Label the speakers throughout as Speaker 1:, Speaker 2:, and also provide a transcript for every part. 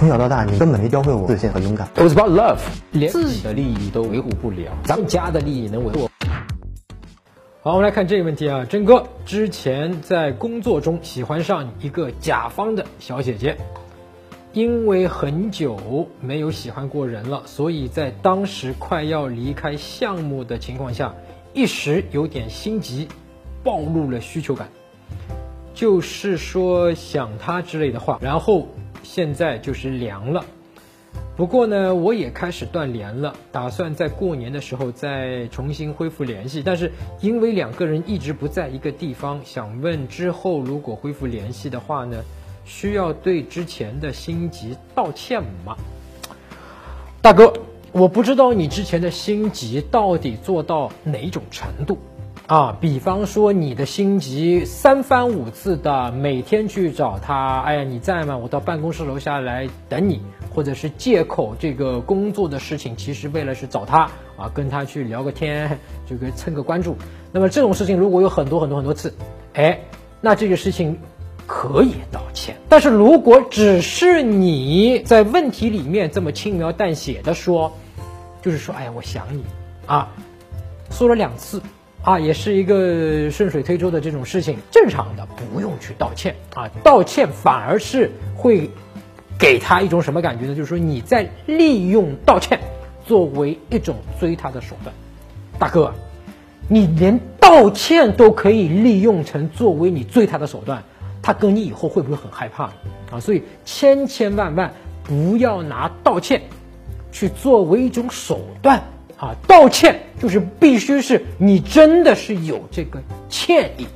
Speaker 1: 从小到大，你根本没教会我自信和勇敢。
Speaker 2: It was about love，连自己的利益都维护不了，咱们家的利益能维护？好，我们来看这个问题啊，真哥之前在工作中喜欢上一个甲方的小姐姐，因为很久没有喜欢过人了，所以在当时快要离开项目的情况下，一时有点心急，暴露了需求感，就是说想她之类的话，然后现在就是凉了。不过呢，我也开始断联了，打算在过年的时候再重新恢复联系。但是因为两个人一直不在一个地方，想问之后如果恢复联系的话呢，需要对之前的心急道歉吗？大哥，我不知道你之前的心急到底做到哪种程度。啊，比方说你的心急三番五次的每天去找他，哎呀你在吗？我到办公室楼下来等你，或者是借口这个工作的事情，其实为了是找他啊，跟他去聊个天，这个蹭个关注。那么这种事情如果有很多很多很多次，哎，那这个事情可以道歉。但是如果只是你在问题里面这么轻描淡写的说，就是说哎呀我想你啊，说了两次。啊，也是一个顺水推舟的这种事情，正常的，不用去道歉啊。道歉反而是会给他一种什么感觉呢？就是说你在利用道歉作为一种追他的手段。大哥，你连道歉都可以利用成作为你追他的手段，他跟你以后会不会很害怕啊？所以千千万万不要拿道歉去作为一种手段。啊，道歉就是必须是你真的是有这个歉意，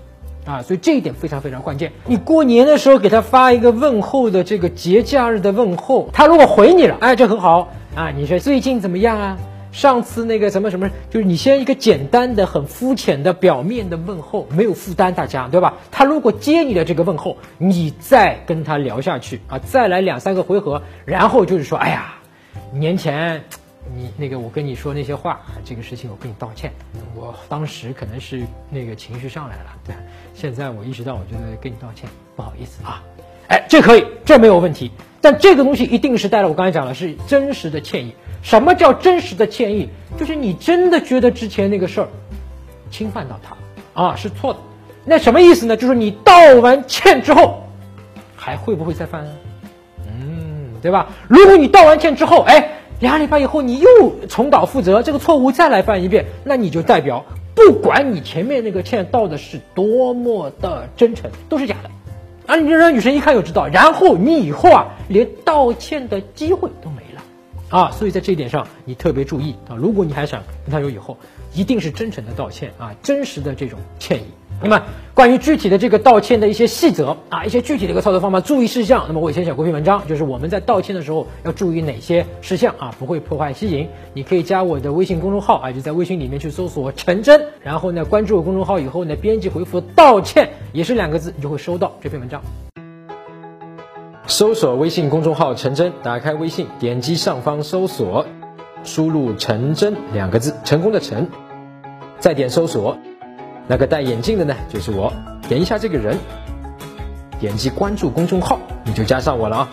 Speaker 2: 啊，所以这一点非常非常关键。你过年的时候给他发一个问候的这个节假日的问候，他如果回你了，哎，这很好啊。你说最近怎么样啊？上次那个什么什么，就是你先一个简单的、很肤浅的、表面的问候，没有负担，大家对吧？他如果接你的这个问候，你再跟他聊下去啊，再来两三个回合，然后就是说，哎呀，年前。你那个，我跟你说那些话，这个事情我跟你道歉。我当时可能是那个情绪上来了，对。现在我意识到，我觉得跟你道歉，不好意思啊。哎，这可以，这没有问题。但这个东西一定是带了我刚才讲的是真实的歉意。什么叫真实的歉意？就是你真的觉得之前那个事儿侵犯到他啊，是错的。那什么意思呢？就是你道完歉之后，还会不会再犯？嗯，对吧？如果你道完歉之后，哎。两礼拜以后，你又重蹈覆辙，这个错误再来犯一遍，那你就代表，不管你前面那个歉道的是多么的真诚，都是假的，啊，你让女生一看就知道，然后你以后啊，连道歉的机会都没了，啊，所以在这一点上你特别注意啊，如果你还想跟他有以后，一定是真诚的道歉啊，真实的这种歉意。那么，关于具体的这个道歉的一些细则啊，一些具体的一个操作方法、注意事项，那么我以前写过篇文章，就是我们在道歉的时候要注意哪些事项啊，不会破坏吸引。你可以加我的微信公众号啊，就在微信里面去搜索“陈真”，然后呢，关注公众号以后呢，编辑回复“道歉”也是两个字，你就会收到这篇文章。搜索微信公众号“陈真”，打开微信，点击上方搜索，输入“陈真”两个字，成功的“陈”，再点搜索。那个戴眼镜的呢，就是我。点一下这个人，点击关注公众号，你就加上我了啊。